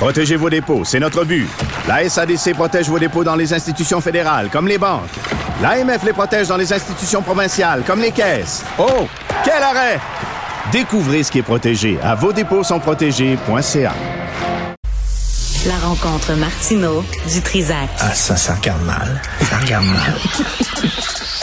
Protégez vos dépôts, c'est notre but. La SADC protège vos dépôts dans les institutions fédérales, comme les banques. L'AMF les protège dans les institutions provinciales, comme les caisses. Oh, quel arrêt! Découvrez ce qui est protégé à vos dépôts sont protégés.ca. La rencontre Martino du Trizac. Ah, ça, ça regarde mal. Ça regarde mal.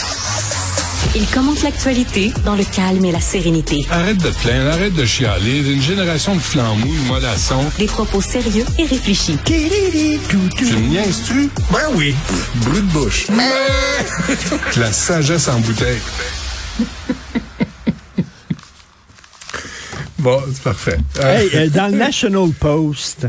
Il commente l'actualité dans le calme et la sérénité. Arrête de te plaindre, arrête de chialer. Une génération de flambous, de mollassons. Des propos sérieux et réfléchis. Tu me niaises-tu? Ben oui. Brut de bouche. La sagesse en bouteille. bon, c'est parfait. Hey, euh, dans le National Post,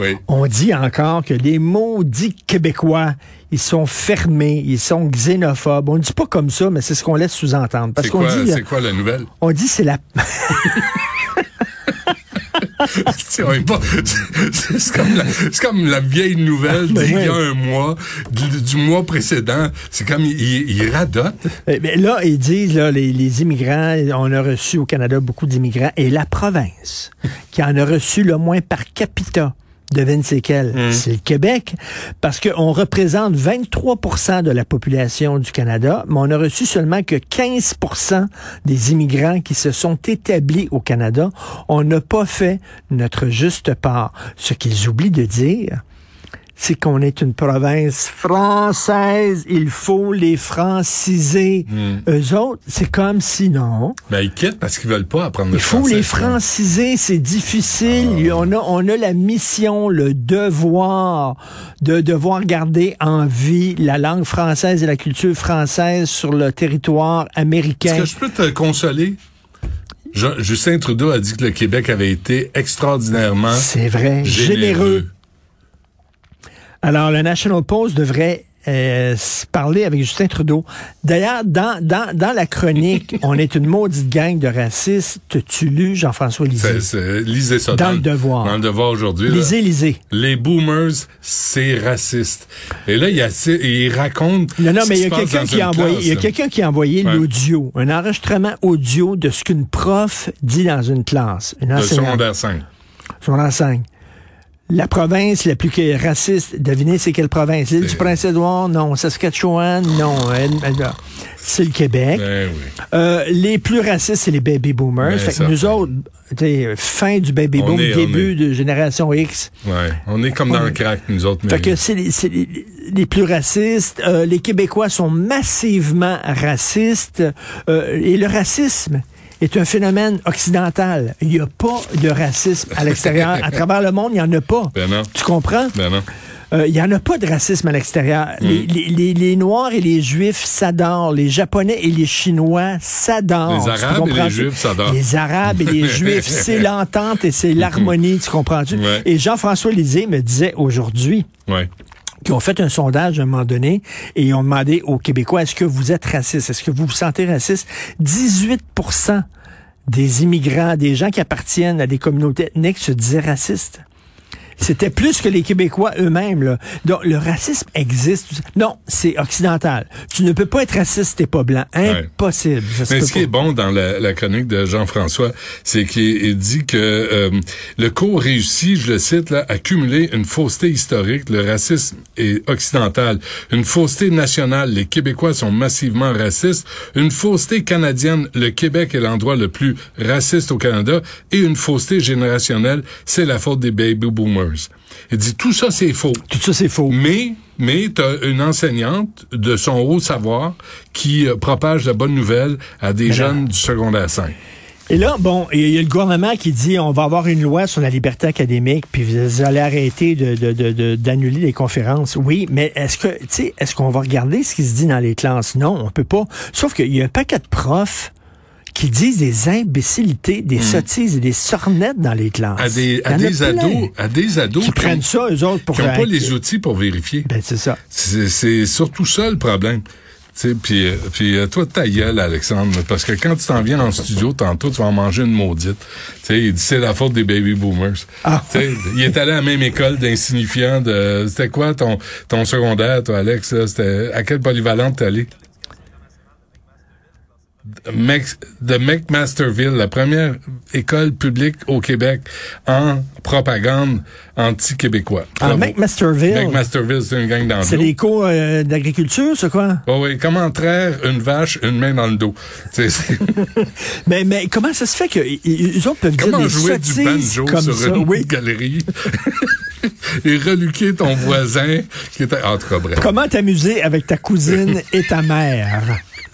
oui. on dit encore que les maudits Québécois, ils sont fermés, ils sont xénophobes. On ne dit pas comme ça, mais c'est ce qu'on laisse sous-entendre. Parce C'est qu'on quoi, dit, c'est quoi la nouvelle? on dit c'est la C'est comme, la- c'est comme la vieille nouvelle Ben d'il y a un mois, du, du mois précédent. C'est comme, il, il radote. Eh bien, là, ils disent, là, les, les immigrants, on a reçu au Canada beaucoup d'immigrants, et la province qui en a reçu le moins par capita, devine c'est quelle? C'est le Québec, parce qu'on représente 23% de la population du Canada, mais on a reçu seulement que 15% des immigrants qui se sont établis au Canada. On n'a pas fait notre juste part. Ce qu'ils oublient de dire, c'est qu'on est une province française. Il faut les franciser. Eux autres, c'est comme si non. Ben, ils quittent parce qu'ils veulent pas apprendre le Il faut français. les franciser, c'est difficile. On, a, on a la mission, le devoir de devoir garder en vie la langue française et la culture française sur le territoire américain. Est-ce que je peux te consoler? Justin Trudeau a dit que le Québec avait été extraordinairement C'est vrai, généreux. Alors, le National Post devrait euh, parler avec Justin Trudeau. D'ailleurs, dans, dans, dans la chronique, on est une maudite gang de racistes. Tu lu Jean-François Lisée? Lisez ça. Dans le Devoir. Dans le devoir aujourd'hui. là. Lisez, lisez. Les boomers, c'est raciste. Et là, il, y a, il raconte. Non, non, ce mais il y a quelqu'un qui a envoyé, il y a quelqu'un qui a envoyé Ouais. l'audio, un enregistrement audio de ce qu'une prof dit dans une classe. Une De secondaire 5. Son enseigne. La province la plus raciste, devinez c'est quelle province? L'île du Prince-Édouard? Non. Saskatchewan? Non. C'est le Québec. Ben oui. Euh, les plus racistes, c'est les baby boomers. Ben, fait que nous autres, fin du baby On boom, est- début de génération X. Ouais. On est comme dans le crack, nous autres. Fait que c'est les, les- les plus racistes. Euh, les Québécois sont massivement racistes. Euh, et le racisme est un phénomène occidental. Il n'y a pas de racisme à l'extérieur. à travers le monde, il n'y en a pas. Ben non. Tu comprends? Ben non. Euh, Il n'y en a pas de racisme à l'extérieur. Mm. Les, les- les- les Noirs et les Juifs s'adorent. Les Japonais et les Chinois s'adorent. Les Arabes et comprends? les Juifs s'adorent. Les Arabes et les Juifs, c'est l'entente et c'est l'harmonie, tu comprends-tu? Ouais. Et Jean-François Lisée me disait aujourd'hui Ouais. Qui ont fait un sondage à un moment donné et ils ont demandé aux Québécois, est-ce que vous êtes raciste? Est-ce que vous vous sentez raciste? 18% des immigrants, des gens qui appartiennent à des communautés ethniques se disaient racistes. C'était plus que les Québécois eux-mêmes. là. Donc, le racisme existe. Non, c'est occidental. Tu ne peux pas être raciste si t'es pas blanc. Impossible. Se Mais ce qui est bon dans la, la chronique de Jean-François, c'est qu'il il dit que euh, le cours réussit, je le cite, là, à cumuler une fausseté historique. Le racisme est occidental. Une fausseté nationale. Les Québécois sont massivement racistes. Une fausseté canadienne. Le Québec est l'endroit le plus raciste au Canada. Et une fausseté générationnelle. C'est la faute des baby boomers. Il dit tout ça, c'est faux. Tout ça, c'est faux. Mais, mais t'as une enseignante de son haut savoir qui euh, propage la bonne nouvelle à des jeunes du secondaire 5. Et là, bon, il y a le gouvernement qui dit on va avoir une loi sur la liberté académique, puis vous allez arrêter de, de- de- de- d'annuler les conférences. Oui, mais est-ce que, tu sais, est-ce qu'on va regarder ce qui se dit dans les classes? Non, on peut pas. Sauf qu'il y a un paquet de profs qui disent des imbécilités, des sottises et des sornettes dans les classes. Hmm. À des, à des ados, à des ados qui ont- prennent ça, eux autres, pour... qui n'ont pas les outils pour vérifier. Ben, c'est ça. C'est surtout ça le problème. Tu sais, Puis, euh, puis euh, toi, ta gueule, Alexandre, parce que quand tu t'en viens en studio, tantôt, tu vas en manger une maudite. Tu sais, il dit c'est la faute des baby boomers. Ah. Tu sais, il est allé à la même école d'insignifiants de... C'était quoi ton, ton secondaire, toi, Alex? là? C'était à quelle polyvalente t'es allé? De McMasterville, la première école publique au Québec en propagande anti-québécois. Bravo. McMasterville, McMasterville, c'est une gang dans le c'est des cours euh, d'agriculture, c'est quoi? Oh oui, comment traire une vache, une main dans le dos? Sais, c'est- Mais, mais comment ça se fait qu'ils autres peuvent comment dire des jouer du banjo comme sur ça? une Oui. galerie? Et reluquer ton voisin qui était... En tout cas, bref. Comment t'amuser avec ta cousine et ta mère?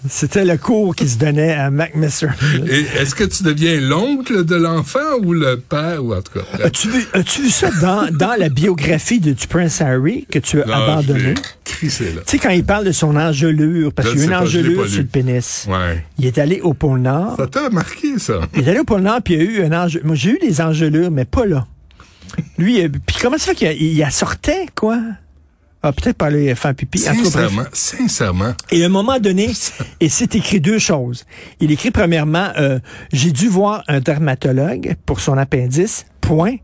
C'était le cours qui se donnait à McMasterville. Et est-ce que tu deviens l'oncle de l'enfant ou le père ou en tout cas? As-tu vu, as-tu vu ça dans, dans la biographie de, du Prince Harry que tu as Ah, abandonné? Tu sais, quand il parle de son engelure, parce qu'il y a une pas, engelure sur le pénis. Ouais. Il est allé au pôle Nord. Ça t'a marqué, ça? Il est allé au pôle Nord, puis il y a eu un engelure. Moi, j'ai eu des engelures, mais pas là. Lui, puis comment ça fait qu'il sortait, quoi? Ah, peut-être pas aller faire pipi. Cas. Sincèrement, sincèrement. Et à un moment donné, et c'est écrit deux choses. Il écrit premièrement, euh, j'ai dû voir un dermatologue pour son appendice, point,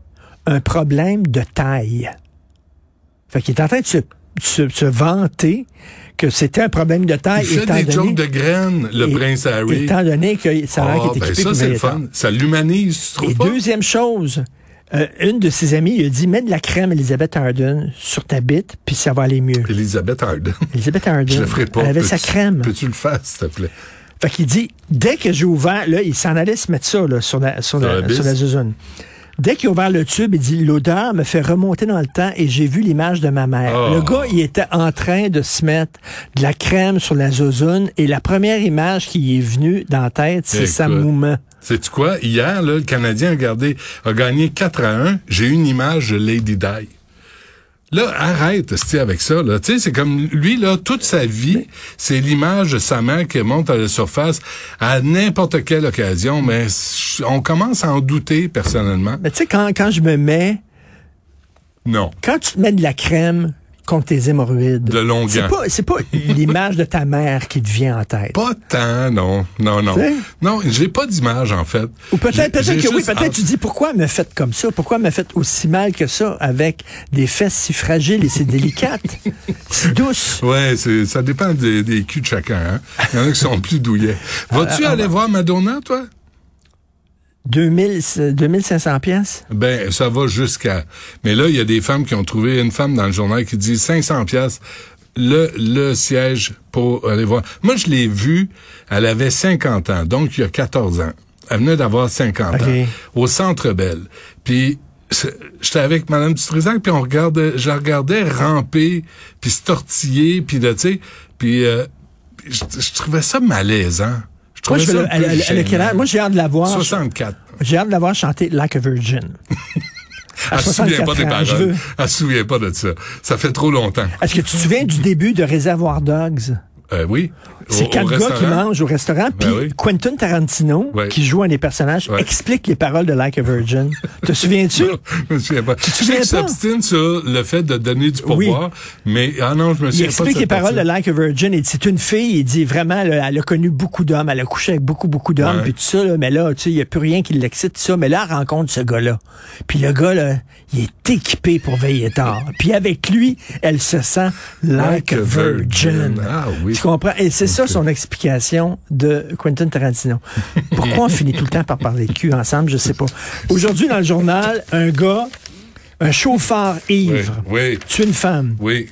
un problème de taille. Fait qu'il est en train de se, se, se vanter que c'était un problème de Il taille, fait étant des donné, jokes de graines, le et- prince Harry. étant donné que ça a l'air Ah, qu'il est ben équipé ça, c'est le fun. Ça l'humanise, tu trouves Et pas? deuxième chose, euh, une de ses amies il a dit, mets de la crème Elizabeth Arden sur ta bite, puis ça va aller mieux. Elisabeth Arden. Elizabeth Arden, Je le ferai pas. elle avait sa crème. Peux-tu le faire, s'il te plaît? Fait qu'il dit, dès que j'ai ouvert, là, il s'en allait se mettre ça là, sur, la, sur, la, sur la zozone. Dès qu'il a ouvert le tube, il dit, l'odeur me fait remonter dans le temps et j'ai vu l'image de ma mère. Oh. Le gars, il était en train de se mettre de la crème sur la zozone et la première image qui est venue dans la tête, c'est sa mouma. Sais-tu quoi? Hier, là, le Canadien a, gardé, a gagné 4 à 1. J'ai une image de Lady Di. Là, arrête, avec ça, là. Tu sais, c'est comme, lui, là, toute sa vie, c'est l'image de sa mère qui monte à la surface à n'importe quelle occasion, mais on commence à en douter, personnellement. Mais tu sais, quand, quand je me mets, Non. quand tu te mets de la crème contre tes hémorroïdes, De Longueuil. c'est pas, c'est pas l'image de ta mère qui te vient en tête. Pas tant, non. Non, non. Tu sais? Non, j'ai pas d'image, en fait. Ou peut-être que oui, peut-être tu dis pourquoi me fait comme ça, pourquoi me fait aussi mal que ça avec des fesses si fragiles et si délicates, si douces. Ouais, ça dépend des, des culs de chacun, hein. Il y en a qui sont plus douillets. Vas-tu Euh, aller voir Madonna, toi? 2000, euh, 2500 pièces. Ben, ça va jusqu'à. Mais là, il y a des femmes qui ont trouvé une femme dans le journal qui dit 500 pièces le le siège pour aller voir. Moi, je l'ai vue. Elle avait 50 ans, donc il y a 14 ans. Elle venait d'avoir 50 Ok. ans au Centre Belle. Puis j'étais avec Madame Dutrisac, puis on regardait, je la regardais ramper, puis se tortiller, puis là, tu sais, puis euh, je, je trouvais ça malaisant. Moi, je veux, elle, elle- elle a j'ai hâte de la voir. 64. J'ai hâte de la voir chanter Like a Virgin. Elle se souvient pas 64 des paroles. veux. Elle se souvient pas de ça. Ça fait trop longtemps. Est-ce que tu te souviens du début de Réservoir Dogs? Euh, oui. C'est quatre gars qui mangent au restaurant, puis Ben oui. Quentin Tarantino, qui joue un des personnages, explique les paroles de Like a Virgin. Te souviens-tu? Je me souviens pas. te Je sais souviens qu'il pas? s'obstine sur le fait de donner du pourboire, mais ah non, je me Il souviens pas explique de les paroles de. Like a Virgin. Et c'est une fille, il dit vraiment, là, elle a connu beaucoup d'hommes, elle a couché avec beaucoup, beaucoup d'hommes, puis tout ça, là, mais là, tu sais, il n'y a plus rien qui l'excite, ça. Mais là, elle rencontre ce gars-là. Puis le gars, là, il est équipé pour veiller tard. Puis avec lui, elle se sent like, a virgin. Ah oui. Tu comprends? Et c'est ça son explication de Quentin Tarantino. Pourquoi on finit tout le temps par parler de cul ensemble? Je sais pas. Aujourd'hui, dans le journal, un gars, un chauffeur ivre, oui, tue une femme oui.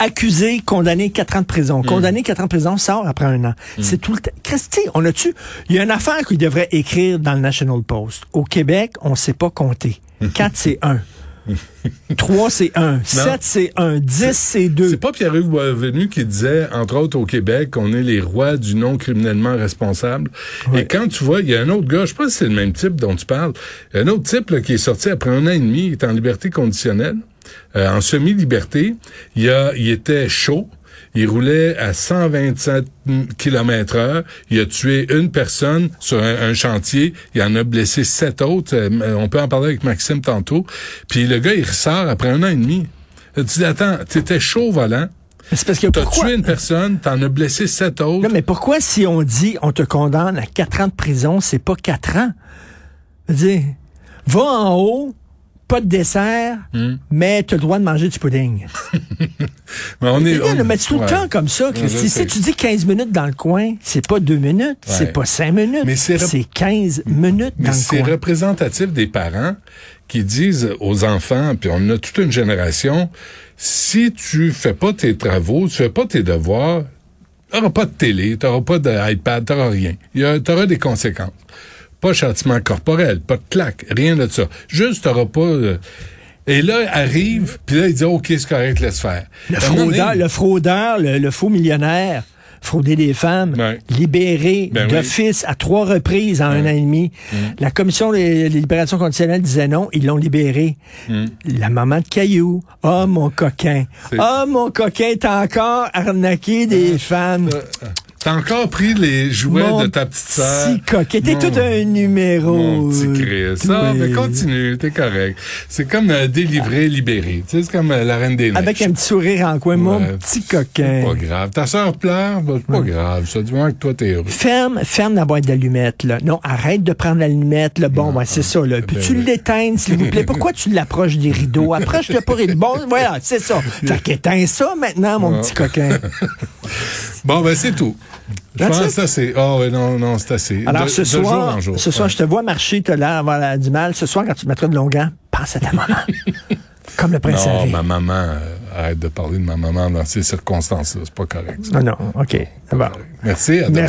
accusé, condamné 4 ans de prison. Condamné 4 ans de prison, sort après un an. C'est tout le temps. Christy, on a-tu... Il y a une affaire qu'il devrait écrire dans le National Post. Au Québec, on sait pas compter. 4, c'est 1. 3, c'est 1. 7, c'est 1. 10, c'est 2. C'est pas Pierre-Yves Boisvenu qui disait, entre autres au Québec, qu'on est les rois du non criminellement responsable. Et quand tu vois, il y a un autre gars, je sais pas si c'est le même type dont tu parles, un autre type là, qui est sorti après un an et demi, il est en liberté conditionnelle, euh, en semi-liberté. Il, a, il était chaud. Il roulait à 127 km heure. Il a tué une personne sur un, un chantier. Il en a blessé sept autres. Euh, On peut en parler avec Maxime tantôt. Puis le gars, il ressort après un an et demi. Tu dis, attends, t'étais chaud au volant. C'est parce que T'as pourquoi... tué une personne, t'en as blessé sept autres. Non, mais pourquoi si on dit on te condamne à quatre ans de prison, c'est pas quatre ans? Je veux dire, va en haut, pas de dessert, Hmm. mais tu as le droit de manger du pudding. Mais on est, on- mais c'est tout ouais. le temps comme ça, Christy. Si tu dis 15 minutes dans le coin, c'est pas deux minutes, c'est Ouais. pas cinq minutes, Mais c'est c'est rep- 15 minutes Mais dans c'est le coin. représentatif des parents qui disent aux enfants, puis on a toute une génération, si tu fais pas tes travaux, tu fais pas tes devoirs, t'auras pas de télé, t'auras pas d'iPad, t'auras rien. T'auras des conséquences. Pas châtiment corporel, pas de claque, rien de ça. Juste, t'auras pas... euh, Et là, arrive, puis là, il dit, OK, c'est correct, laisse faire. Le fraudeur, donné, le fraudeur, le, le faux millionnaire, frauder des femmes, Ouais. libéré Ben oui. Mm. d'office à trois reprises en un an et demi. La commission des, libérations conditionnelles disait non, ils l'ont libéré. La maman de Caillou, oh mon coquin, Mm. Oh mon coquin, t'as encore arnaqué des femmes. T'as encore pris les jouets Mon de ta petite sœur? Petit coquin, t'es Mon- tout un numéro. Mon petit Chris. Ah, mais continue, t'es correct. C'est comme euh, délivré, libéré. Tu sais, c'est comme euh, la reine des neiges. Avec un petit sourire en coin, mon petit C'est coquin. pas grave. Ta sœur pleure, bah, c'est pas grave. Ça, du moins que toi, t'es heureux. Ferme, ferme la boîte d'allumettes, là. Non, arrête de prendre l'allumette, là. Bon, ouais, c'est ça, là. Peux-tu ben oui. l'éteindre, s'il vous plaît? Pourquoi tu l'approches des rideaux? Approche-le pas rideau. Bon, voilà, c'est ça. Fait qu'éteins ça maintenant, mon petit coquin. Bon, ben, c'est tout. Je That's pense it? que c'est assez. Oh, ouais, non, non, c'est assez. Alors, De- ce de jour soir, en jour. ce soir, Ouais. je te vois marcher, t'as l'air d'avoir la- du mal. Ce soir, quand tu te mettras de longuant, pense à ta maman. Comme le prince Non, Harry. ma maman, euh, arrête de parler de ma maman dans ces circonstances-là. C'est pas correct. ça. Ah non, OK. Bon. Merci. à demain.